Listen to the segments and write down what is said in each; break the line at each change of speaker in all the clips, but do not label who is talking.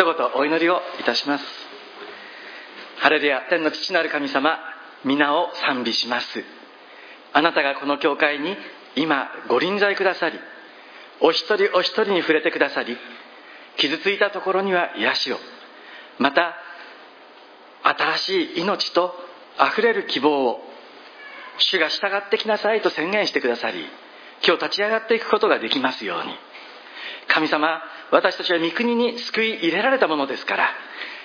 一言お祈りをいたします。ハレルヤ天の父なる神様皆を賛美します。あなたがこの教会に今ご臨在くださりお一人お一人に触れてくださり傷ついたところには癒しを。また新しい命とあふれる希望を主が従ってきなさいと宣言してくださり今日立ち上がっていくことができますように。神様私たちは御国に救い入れられたものですから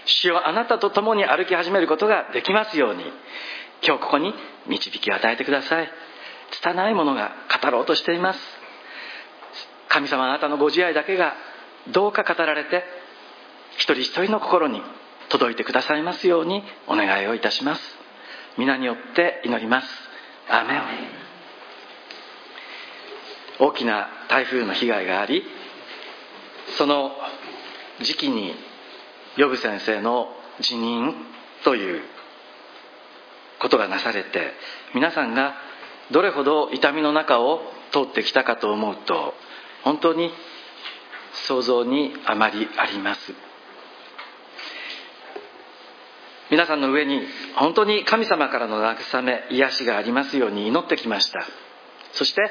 主よあなたと共に歩き始めることができますように今日ここに導きを与えてください。拙いものが語ろうとしています。神様あなたのご自愛だけがどうか語られて一人一人の心に届いてくださいますようにお願いをいたします。皆によって祈ります。アーメン。大きな台風の被害がありその時期に呼ぶ先生の辞任ということがなされて皆さんがどれほど痛みの中を通ってきたかと思うと本当に想像にあまりあります。皆さんの上に本当に神様からの慰め癒しがありますように祈ってきました。そして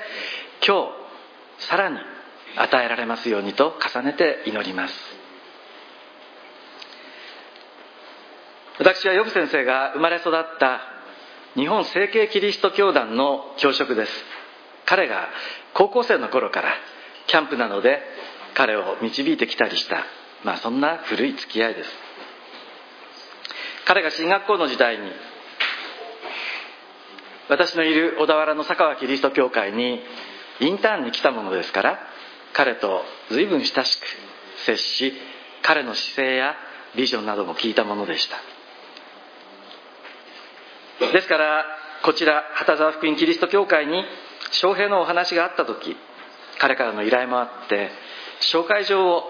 今日さらに与えられますようにと重ねて祈ります。私はヨブ先生が生まれ育った日本成形キリスト教団の教職です。彼が高校生の頃からキャンプなどで彼を導いてきたりした。まあそんな古い付き合いです。彼が進学校の時代に私のいる小田原の佐川キリスト教会にインターンに来たものですから彼と随分親しく接し彼の姿勢やビジョンなども聞いたものでした。ですからこちら旗沢福音キリスト教会に翔平のお話があった時彼からの依頼もあって紹介状を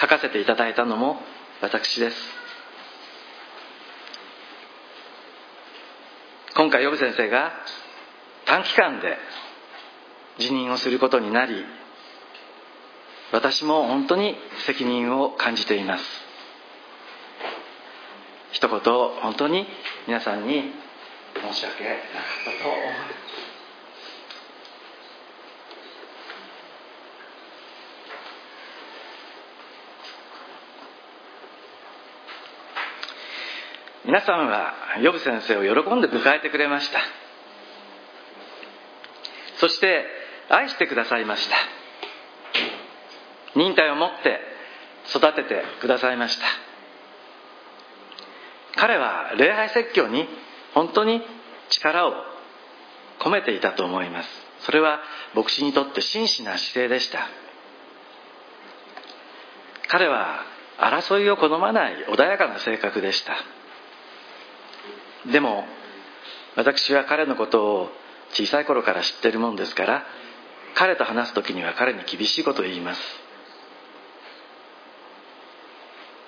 書かせていただいたのも私です。今回呼先生が短期間で辞任をすることになり私も本当に責任を感じています。一言本当に皆さんに申し訳なかったと思います。皆さんはヨブ先生を喜んで迎えてくれました。そして愛してくださいました。忍耐を持って育ててくださいました。彼は礼拝説教に本当に力を込めていたと思います。それは牧師にとって真摯な姿勢でした。彼は争いを好まない穏やかな性格でした。でも私は彼のことを小さい頃から知ってるもんですから彼と話す時には彼に厳しいことを言います。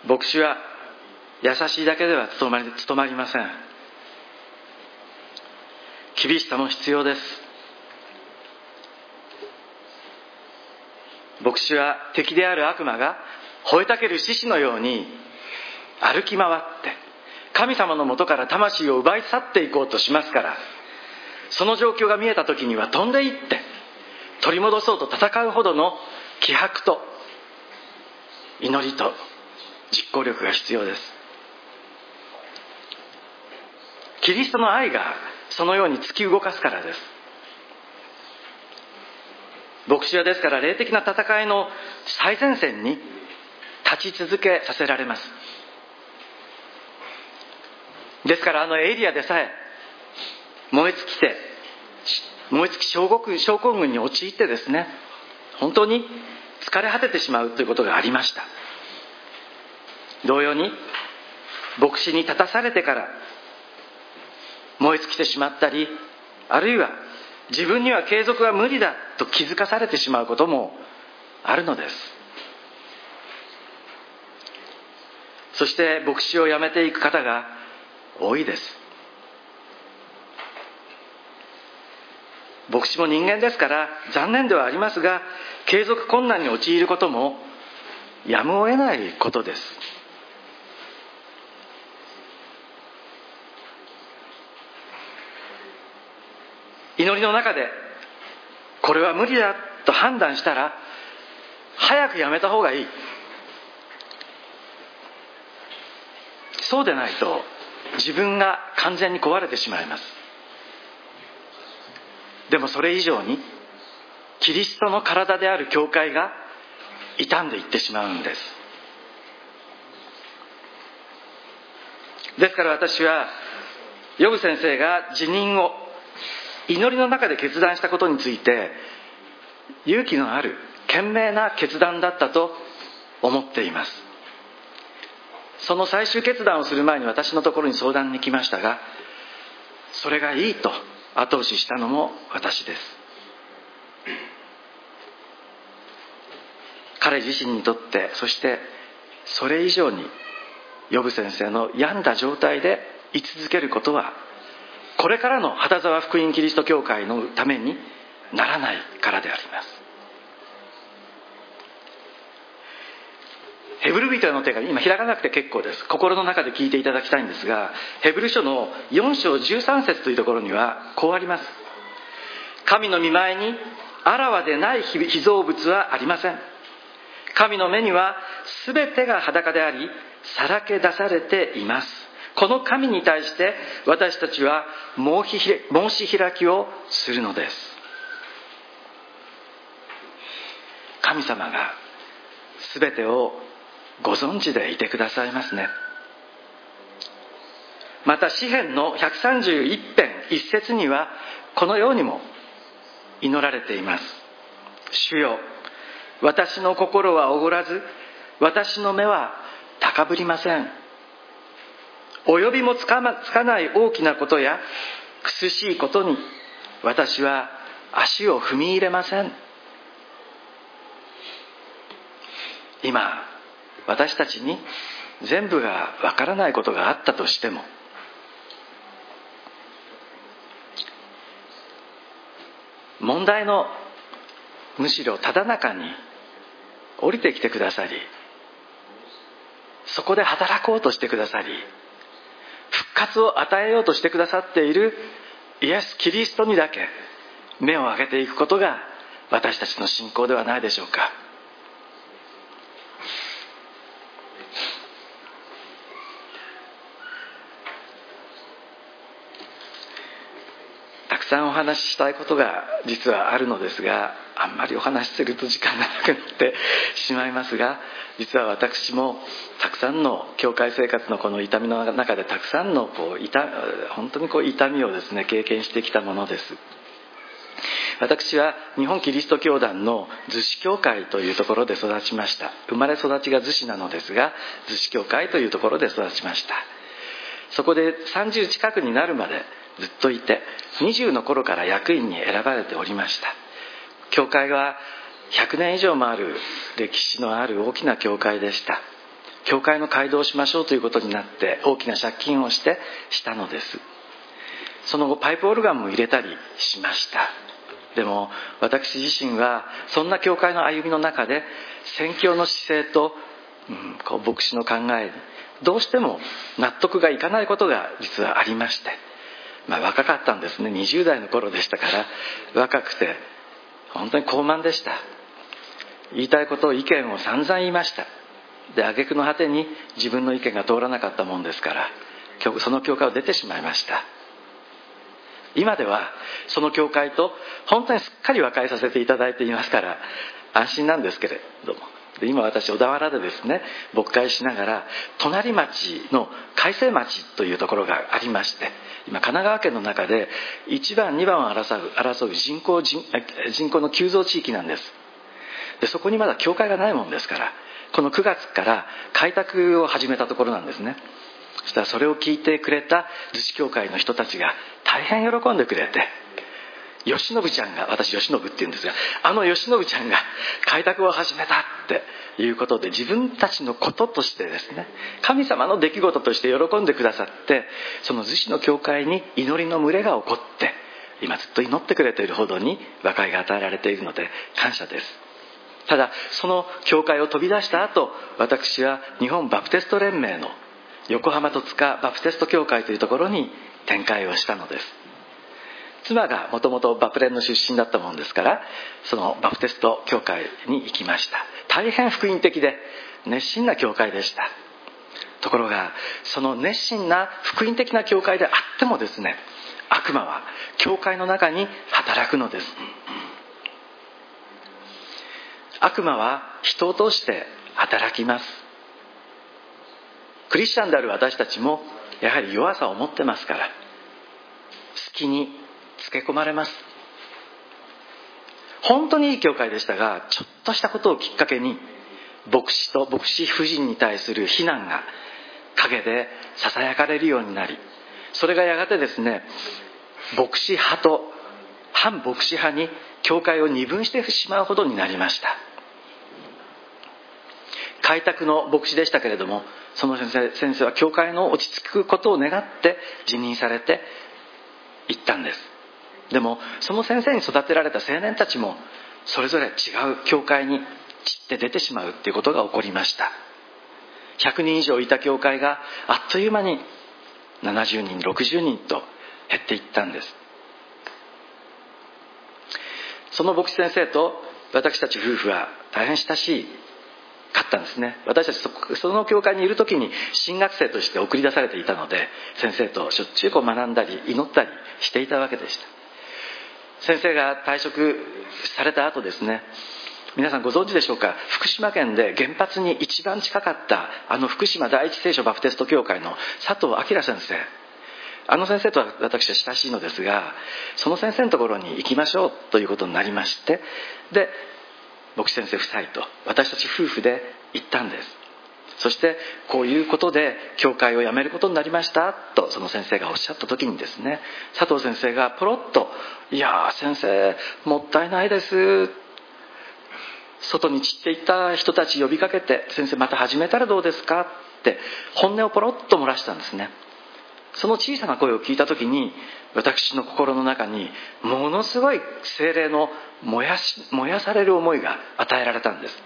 牧師は優しいだけでは務まり務まりません。厳しさも必要です。牧師は敵である悪魔が吠えたける獅子のように歩き回って神様のもとから魂を奪い去っていこうとしますからその状況が見えた時には飛んでいって取り戻そうと戦うほどの気迫と祈りと実行力が必要です。キリストの愛がそのように突き動かすからです。牧師はですから霊的な戦いの最前線に立ち続けさせられます。ですからあのエリアでさえ燃え尽きて燃え尽き症候群症候群に陥ってですね本当に疲れ果ててしまうということがありました。同様に牧師に立たされてから燃え尽きてしまったりあるいは自分には継続は無理だと気づかされてしまうこともあるのです。そして牧師を辞めていく方が多いです。牧師も人間ですから残念ではありますが継続困難に陥ることもやむを得ないことです。祈りの中でこれは無理だと判断したら早くやめた方がいい。そうでないと自分が完全に壊れてしまいます。でもそれ以上にキリストの体である教会が傷んでいってしまうんです。ですから私はヨブ先生が辞任を祈りの中で決断したことについて勇気のある賢明な決断だったと思っています。その最終決断をする前に私のところに相談に来ましたがそれがいいと後押ししたのも私です。彼自身にとってそしてそれ以上に呼ぶ先生の病んだ状態で居続けることはこれからの旗沢福音キリスト教会のためにならないからであります。ヘブル人への手紙今開かなくて結構です。心の中で聞いていただきたいんですがヘブル書の4章13節というところにはこうあります。神の見前にあらわでない被造物はありません。神の目には全てが裸でありさらけ出されています。この神に対して私たちは申し開きをするのです。神様が全てをご存知でいてくださいますね。また詩篇の131編一節にはこのようにも祈られています。主よ私の心はおごらず私の目は高ぶりません。及びもつか,、ま、つかない大きなことや苦しいことに私は足を踏み入れません。今私たちに全部がわからないことがあったとしても問題のむしろただ中に降りてきてくださりそこで働こうとしてくださり活を与えようとしてくださっているイエス・キリストにだけ目を上げていくことが私たちの信仰ではないでしょうか。さんお話ししたいことが実はあるのですがあんまりお話しすると時間がなくなってしまいますが実は私もたくさんの教会生活のこの痛みの中でたくさんのこう痛本当にこう痛みをですね経験してきたものです。私は日本キリスト教団の逗子教会というところで育ちました。生まれ育ちが逗子なのですが逗子教会というところで育ちました。そこで30近くになるまでずっといて20の頃から役員に選ばれておりました。教会は100年以上もある歴史のある大きな教会でした。教会の街道をしましょうということになって大きな借金をしてしたのです。その後パイプオルガンも入れたりしました。でも私自身はそんな教会の歩みの中で宣教の姿勢と、うん、こう牧師の考えどうしても納得がいかないことが実はありまして。まあ若かったんですね。20代の頃でしたから。若くて本当に高慢でした。言いたいことを意見を散々言いました。で挙句の果てに自分の意見が通らなかったもんですからその教会を出てしまいました。今ではその教会と本当にすっかり和解させていただいていますから安心なんですけれども。で今私小田原でですね牧会しながら隣町の海西町というところがありまして今神奈川県の中で1番2番を争う争う人口人人口の急増地域なんです。でそこにまだ教会がないもんですからこの9月から開拓を始めたところなんですね。そしたらそれを聞いてくれた逗子教会の人たちが大変喜んでくれて吉信ちゃんが私吉信って言うんですがあの吉信ちゃんが開拓を始めたっていうことで自分たちのこととしてですね神様の出来事として喜んでくださってその逗子の教会に祈りの群れが起こって今ずっと祈ってくれているほどに和解が与えられているので感謝です。ただその教会を飛び出した後私は日本バプテスト連盟の横浜戸塚バプテスト教会というところに展開をしたのです。妻がもともとバプレンの出身だったもんですからそのバプテスト教会に行きました。大変福音的で熱心な教会でした。ところがその熱心な福音的な教会であってもですね悪魔は教会の中に働くのです。悪魔は人を通して働きます。クリスチャンである私たちもやはり弱さを持ってますから隙につけ込まれます。本当にいい教会でしたがちょっとしたことをきっかけに牧師と牧師夫人に対する非難が陰でささやかれるようになりそれがやがてですね牧師派と反牧師派に教会を二分してしまうほどになりました。開拓の牧師でしたけれどもその先生先生は教会の落ち着くことを願って辞任されて行ったんです。でもその先生に育てられた青年たちもそれぞれ違う教会に散って出てしまうっていうことが起こりました。100人以上いた教会があっという間に70人60人と減っていったんです。その牧師先生と私たち夫婦は大変親しいかったんですね。私たちその教会にいる時に新学生として送り出されていたので先生としょっちゅうこう学んだり祈ったりしていたわけでした。先生が退職された後ですね皆さんご存知でしょうか？福島県で原発に一番近かったあの福島第一聖書バプテスト教会の佐藤明先生。あの先生とは私は親しいのですがその先生のところに行きましょうということになりましてで牧師先生夫妻と私たち夫婦で行ったんです。そしてこういうことで教会を辞めることになりましたとその先生がおっしゃった時にですね佐藤先生がポロッと「いや先生もったいないです」外に散っていった人たち呼びかけて「先生また始めたらどうですか?」って本音をポロッと漏らしたんですねその小さな声を聞いた時に私の心の中にものすごい精霊の燃やし燃やされる思いが与えられたんです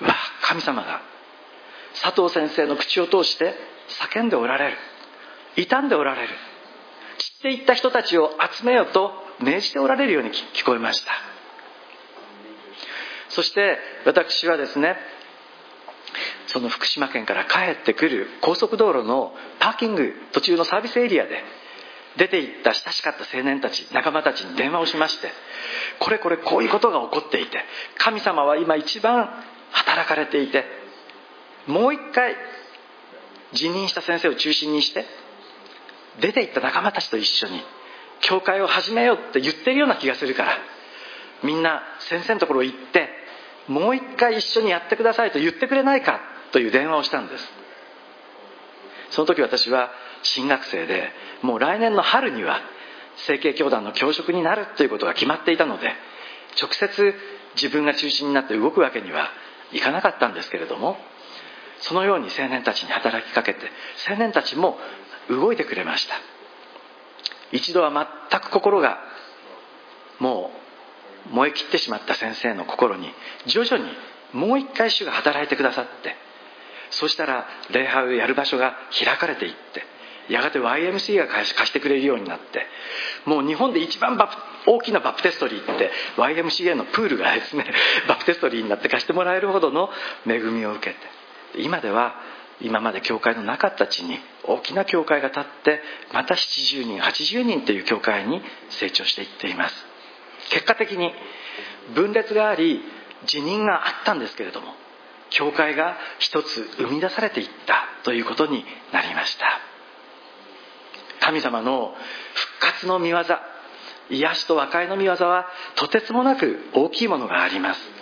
うわ神様が佐藤先生の口を通して叫んでおられる。傷んでおられる。散っていった人たちを集めよと命じておられるように聞こえました。そして私はですねその福島県から帰ってくる高速道路のパーキング途中のサービスエリアで出て行った親しかった青年たち仲間たちに電話をしましてこれこれこういうことが起こっていて神様は今一番働かれていてもう一回辞任した先生を中心にして出て行った仲間たちと一緒に教会を始めようって言ってるような気がするからみんな先生のところ行ってもう一回一緒にやってくださいと言ってくれないかという電話をしたんです。その時私は新学生でもう来年の春には成形教団の教職になるということが決まっていたので直接自分が中心になって動くわけにはいかなかったんですけれどもそのように青年たちに働きかけて青年たちも動いてくれました。一度は全く心がもう燃え切ってしまった先生の心に徐々にもう一回主が働いてくださってそしたら礼拝をやる場所が開かれていってやがて YMC が貸してくれるようになってもう日本で一番大きなバプテストリーって YMCA のプールがですねバプテストリーになって貸してもらえるほどの恵みを受けて今では今まで教会のなかった地に大きな教会が建ってまた70人80人という教会に成長していっています。結果的に分裂があり辞任があったんですけれども教会が一つ生み出されていったということになりました。神様の復活の御業癒しと和解の御業はとてつもなく大きいものがあります。